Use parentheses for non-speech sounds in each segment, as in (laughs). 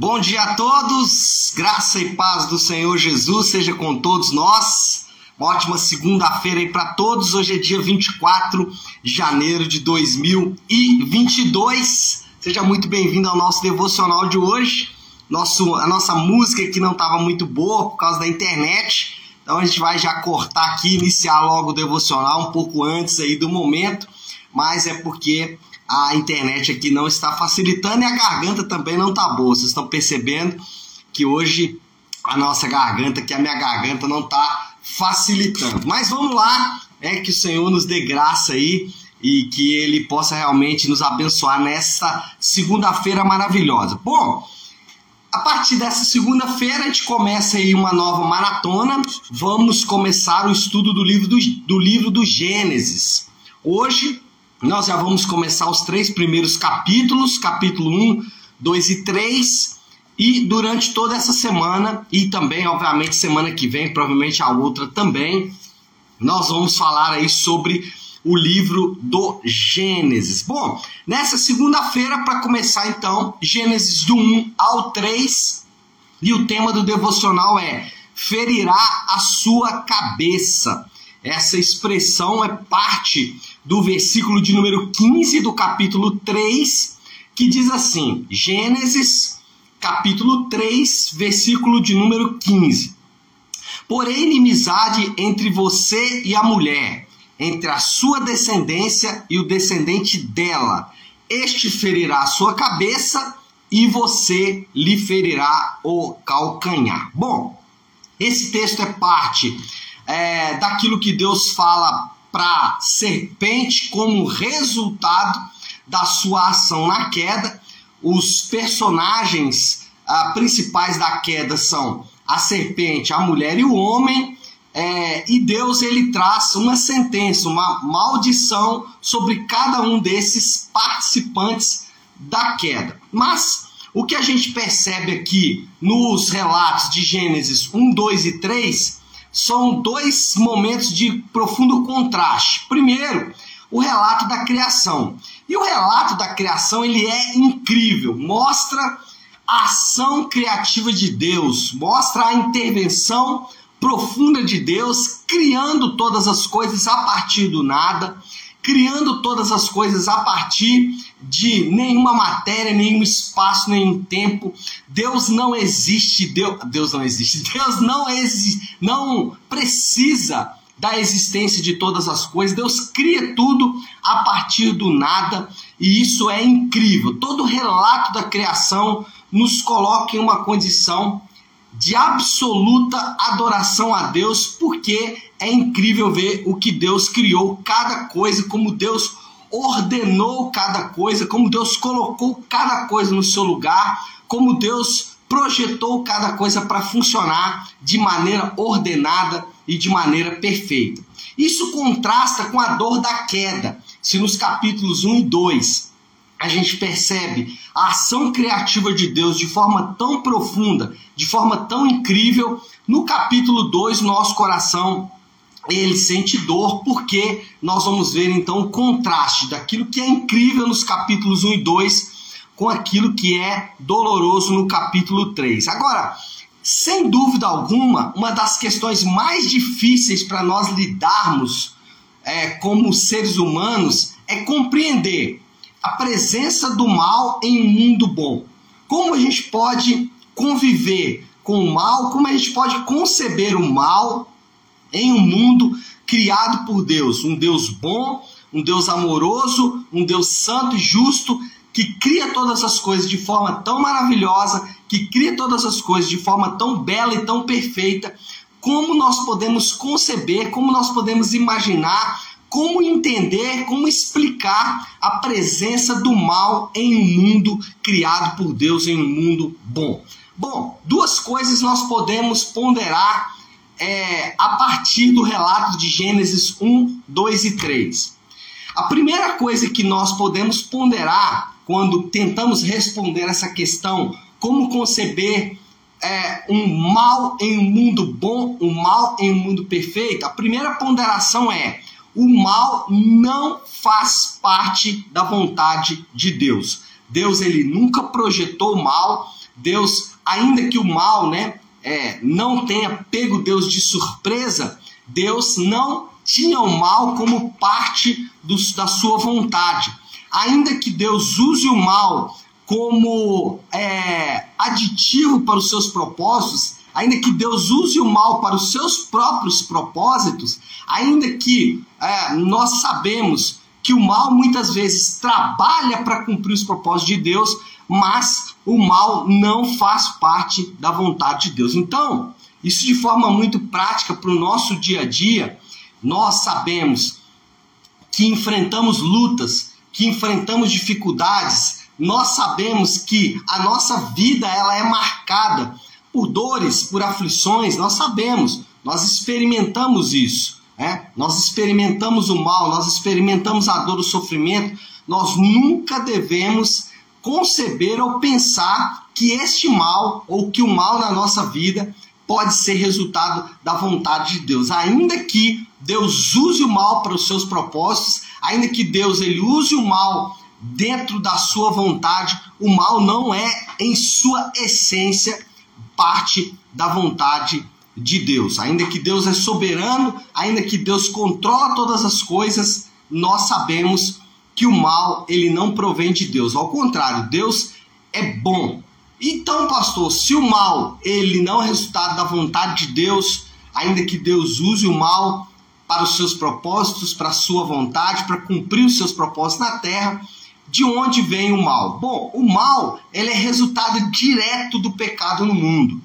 Bom dia a todos, graça e paz do Senhor Jesus seja com todos nós. Uma ótima segunda-feira aí para todos. Hoje é dia 24 de janeiro de 2022. Seja muito bem-vindo ao nosso devocional de hoje. Nosso, a nossa música aqui não estava muito boa por causa da internet, então a gente vai já cortar aqui, iniciar logo o devocional um pouco antes aí do momento, mas é porque a internet aqui não está facilitando e a garganta também não está boa. Vocês estão percebendo que hoje a nossa garganta, que a minha garganta não está facilitando. Mas vamos lá, é que o Senhor nos dê graça aí e que Ele possa realmente nos abençoar nessa segunda-feira maravilhosa. Bom, a partir dessa segunda-feira a gente começa aí uma nova maratona. Vamos começar o estudo do livro do, do livro do Gênesis. Hoje nós já vamos começar os três primeiros capítulos, capítulo 1, 2 e 3. E durante toda essa semana, e também, obviamente, semana que vem, provavelmente a outra também, nós vamos falar aí sobre o livro do Gênesis. Bom, nessa segunda-feira, para começar então, Gênesis do 1 ao 3, e o tema do devocional é Ferirá a sua cabeça. Essa expressão é parte do versículo de número 15 do capítulo 3, que diz assim: Gênesis, capítulo 3, versículo de número 15. Porém, inimizade entre você e a mulher, entre a sua descendência e o descendente dela. Este ferirá a sua cabeça e você lhe ferirá o calcanhar. Bom, esse texto é parte é, daquilo que Deus fala para serpente como resultado da sua ação na queda. Os personagens ah, principais da queda são a serpente, a mulher e o homem. É, e Deus ele traz uma sentença, uma maldição sobre cada um desses participantes da queda. Mas o que a gente percebe aqui nos relatos de Gênesis 1, 2 e 3 são dois momentos de profundo contraste. Primeiro, o relato da criação. E o relato da criação ele é incrível, mostra a ação criativa de Deus, mostra a intervenção profunda de Deus, criando todas as coisas a partir do nada, criando todas as coisas a partir de nenhuma matéria, nenhum espaço, nenhum tempo. Deus não existe, Deus, Deus não existe. (laughs) Deus não existe, não precisa da existência de todas as coisas. Deus cria tudo a partir do nada, e isso é incrível. Todo relato da criação nos coloca em uma condição de absoluta adoração a Deus, porque é incrível ver o que Deus criou, cada coisa, como Deus ordenou cada coisa, como Deus colocou cada coisa no seu lugar, como Deus projetou cada coisa para funcionar de maneira ordenada e de maneira perfeita. Isso contrasta com a dor da queda. Se nos capítulos 1 e 2 a gente percebe a ação criativa de Deus de forma tão profunda, de forma tão incrível, no capítulo 2 nosso coração ele sente dor, porque nós vamos ver então o contraste daquilo que é incrível nos capítulos 1 e 2 com aquilo que é doloroso no capítulo 3. Agora, sem dúvida alguma, uma das questões mais difíceis para nós lidarmos é, como seres humanos é compreender a presença do mal em um mundo bom. Como a gente pode conviver com o mal, como a gente pode conceber o mal em um mundo criado por Deus, um Deus bom, um Deus amoroso, um Deus santo e justo, que cria todas as coisas de forma tão maravilhosa, que cria todas as coisas de forma tão bela e tão perfeita. Como nós podemos conceber, como nós podemos imaginar, como entender, como explicar a presença do mal em um mundo criado por Deus, em um mundo bom? Bom, duas coisas nós podemos ponderar é, a partir do relato de Gênesis 1, 2 e 3. A primeira coisa que nós podemos ponderar quando tentamos responder essa questão, como conceber é, um mal em um mundo bom, um mal em um mundo perfeito, a primeira ponderação é: o mal não faz parte da vontade de Deus. Deus ele nunca projetou o mal, Deus, ainda que o mal, né, é, não tenha pego Deus de surpresa, Deus não tinha o mal como parte da sua vontade. Ainda que Deus use o mal como é, aditivo para os seus propósitos, ainda que Deus use o mal para os seus próprios propósitos, ainda que é, nós sabemos que o mal muitas vezes trabalha para cumprir os propósitos de Deus, mas o mal não faz parte da vontade de Deus. Então, isso de forma muito prática para o nosso dia a dia, nós sabemos que enfrentamos lutas, que enfrentamos dificuldades, nós sabemos que a nossa vida ela é marcada por dores, por aflições, nós sabemos, nós experimentamos isso. Né? Nós experimentamos o mal, nós experimentamos a dor, o sofrimento. Nós nunca devemos conceber ou pensar que este mal ou que o mal na nossa vida pode ser resultado da vontade de Deus. Ainda que Deus use o mal para os seus propósitos, ainda que Deus ele use o mal dentro da sua vontade, o mal não é em sua essência parte da vontade de Deus. Ainda que Deus é soberano, ainda que Deus controla todas as coisas, nós sabemos que o mal ele não provém de Deus. Ao contrário, Deus é bom. Então, pastor, se o mal ele não é resultado da vontade de Deus, ainda que Deus use o mal para os seus propósitos, para a sua vontade, para cumprir os seus propósitos na terra, de onde vem o mal? Bom, o mal ele é resultado direto do pecado no mundo.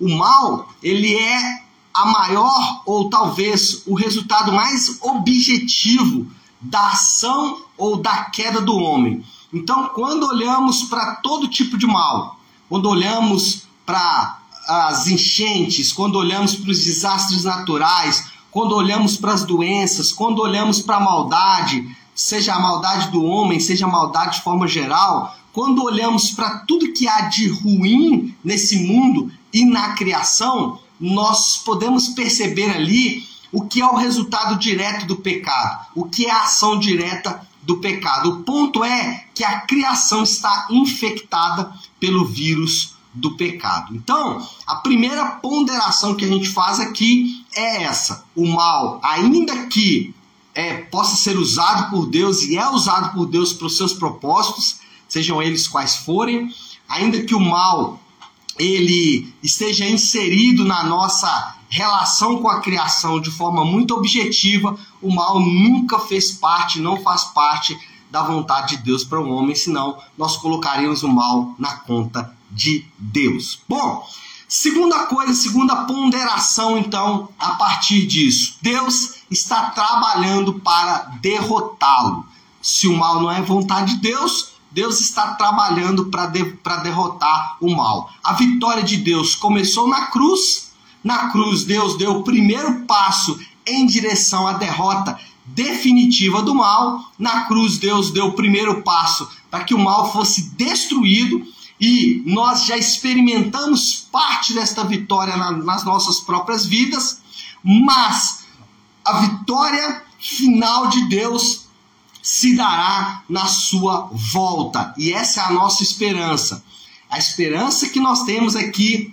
O mal, ele é a maior ou talvez o resultado mais objetivo da ação ou da queda do homem. Então, quando olhamos para todo tipo de mal, quando olhamos para as enchentes, quando olhamos para os desastres naturais, quando olhamos para as doenças, quando olhamos para a maldade, seja a maldade do homem, seja a maldade de forma geral, quando olhamos para tudo que há de ruim nesse mundo, e na criação, nós podemos perceber ali o que é o resultado direto do pecado, o que é a ação direta do pecado. O ponto é que a criação está infectada pelo vírus do pecado. Então, a primeira ponderação que a gente faz aqui é essa: o mal, ainda que é, possa ser usado por Deus e é usado por Deus para os seus propósitos, sejam eles quais forem, ainda que o mal ele esteja inserido na nossa relação com a criação de forma muito objetiva, o mal nunca fez parte, não faz parte da vontade de Deus para o homem, senão nós colocaríamos o mal na conta de Deus. Bom, segunda coisa, segunda ponderação, então, a partir disso, Deus está trabalhando para derrotá-lo. Se o mal não é vontade de Deus, Deus está trabalhando para de, derrotar o mal. A vitória de Deus começou na cruz. Na cruz, Deus deu o primeiro passo em direção à derrota definitiva do mal. Na cruz, Deus deu o primeiro passo para que o mal fosse destruído. E nós já experimentamos parte desta vitória na, nas nossas próprias vidas, mas a vitória final de Deus se dará na sua volta. E essa é a nossa esperança. A esperança que nós temos aqui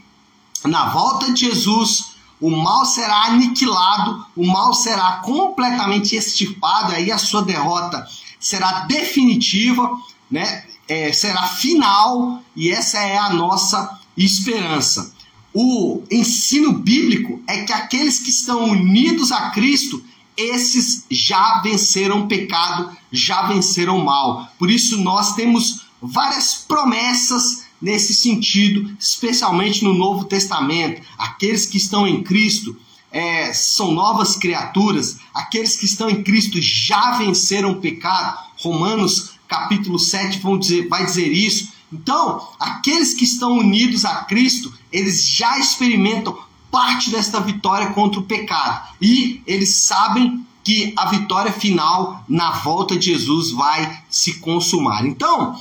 na volta de Jesus, o mal será aniquilado, o mal será completamente extirpado, aí a sua derrota será definitiva, né? É, será final, e essa é a nossa esperança. O ensino bíblico é que aqueles que estão unidos a Cristo, esses já venceram o pecado, já venceram o mal. Por isso nós temos várias promessas nesse sentido, especialmente no Novo Testamento. Aqueles que estão em Cristo é, são novas criaturas, aqueles que estão em Cristo já venceram o pecado. Romanos capítulo 7 vão dizer, vai dizer isso. Então, aqueles que estão unidos a Cristo, eles já experimentam parte desta vitória contra o pecado. E eles sabem que a vitória final na volta de Jesus vai se consumar. Então,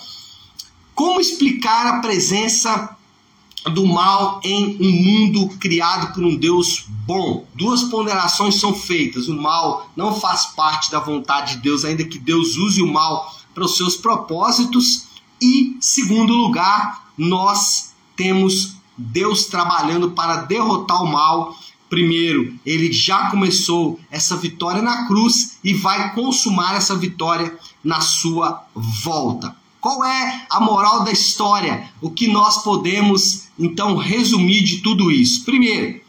como explicar a presença do mal em um mundo criado por um Deus bom? Duas ponderações são feitas. O mal não faz parte da vontade de Deus, ainda que Deus use o mal para os seus propósitos. E, segundo lugar, nós temos Deus trabalhando para derrotar o mal. Primeiro, ele já começou essa vitória na cruz e vai consumar essa vitória na sua volta. Qual é a moral da história? O que nós podemos então resumir de tudo isso? Primeiro,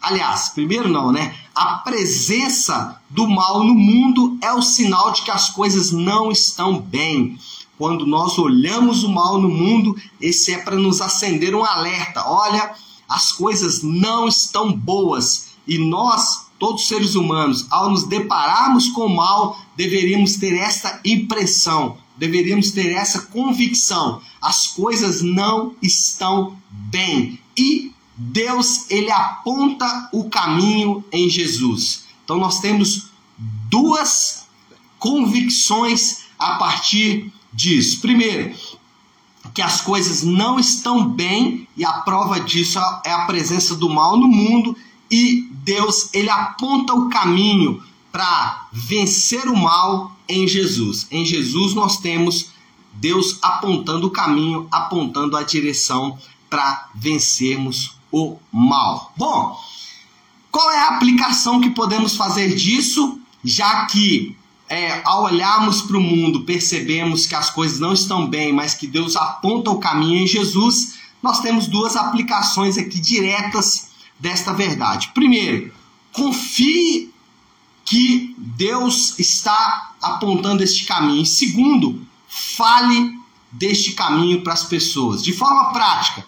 aliás, primeiro não, né? A presença do mal no mundo é o sinal de que as coisas não estão bem. Quando nós olhamos o mal no mundo, esse é para nos acender um alerta. Olha, as coisas não estão boas e nós, todos seres humanos, ao nos depararmos com o mal, deveríamos ter essa impressão deveríamos ter essa convicção. As coisas não estão bem. E Deus, ele aponta o caminho em Jesus. Então nós temos duas convicções a partir disso. Primeiro, que as coisas não estão bem e a prova disso é a presença do mal no mundo e Deus, ele aponta o caminho para vencer o mal em Jesus. Em Jesus nós temos Deus apontando o caminho, apontando a direção para vencermos o mal. Bom, qual é a aplicação que podemos fazer disso, já que é, ao olharmos para o mundo percebemos que as coisas não estão bem, mas que Deus aponta o caminho em Jesus, nós temos duas aplicações aqui diretas desta verdade. Primeiro, confie que Deus está apontando este caminho. E segundo, fale deste caminho para as pessoas. De forma prática,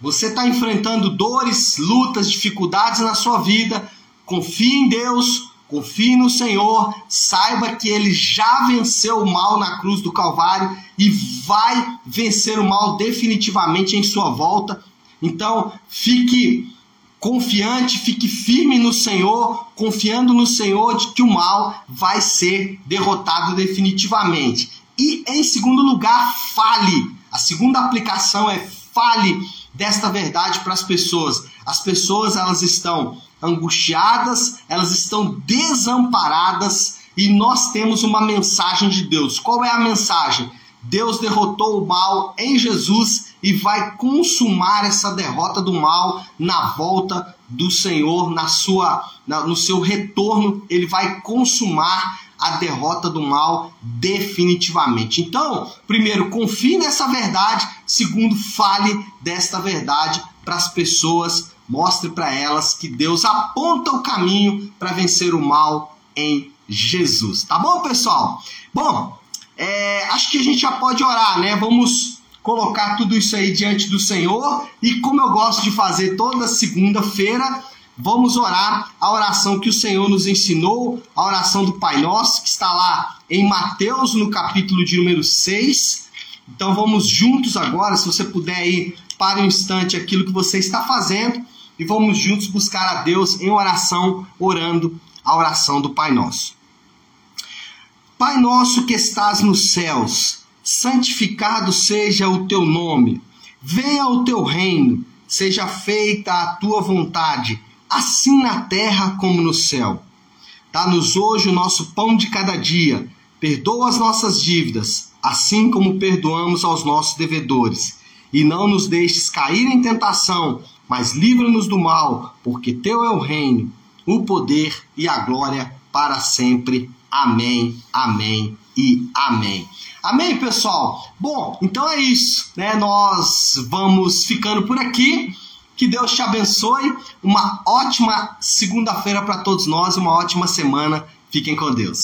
você está enfrentando dores, lutas, dificuldades na sua vida. Confie em Deus, confie no Senhor, saiba que Ele já venceu o mal na cruz do Calvário e vai vencer o mal definitivamente em sua volta. Então, fique confiante, fique firme no Senhor, confiando no Senhor de que o mal vai ser derrotado definitivamente. E em segundo lugar, fale. A segunda aplicação é fale desta verdade para as pessoas. As pessoas elas estão angustiadas, elas estão desamparadas e nós temos uma mensagem de Deus. Qual é a mensagem? Deus derrotou o mal em Jesus e vai consumar essa derrota do mal na volta do Senhor, na sua, na, no seu retorno, ele vai consumar a derrota do mal definitivamente. Então, primeiro, confie nessa verdade, segundo, fale desta verdade para as pessoas, mostre para elas que Deus aponta o caminho para vencer o mal em Jesus. Tá bom, pessoal? Bom, é, acho que a gente já pode orar, né? Vamos colocar tudo isso aí diante do Senhor e, como eu gosto de fazer toda segunda-feira, vamos orar a oração que o Senhor nos ensinou, a oração do Pai Nosso, que está lá em Mateus, no capítulo de número 6. Então vamos juntos agora, se você puder ir para um instante aquilo que você está fazendo e vamos juntos buscar a Deus em oração, orando a oração do Pai Nosso. Pai nosso que estás nos céus, santificado seja o teu nome. Venha o teu reino, seja feita a tua vontade, assim na terra como no céu. Dá-nos hoje o nosso pão de cada dia. Perdoa as nossas dívidas, assim como perdoamos aos nossos devedores. E não nos deixes cair em tentação, mas livra-nos do mal, porque teu é o reino, o poder e a glória para sempre. Amém, amém e amém. Amém, pessoal? Bom, então é isso, né? Nós vamos ficando por aqui. Que Deus te abençoe. Uma ótima segunda-feira para todos nós, uma ótima semana. Fiquem com Deus.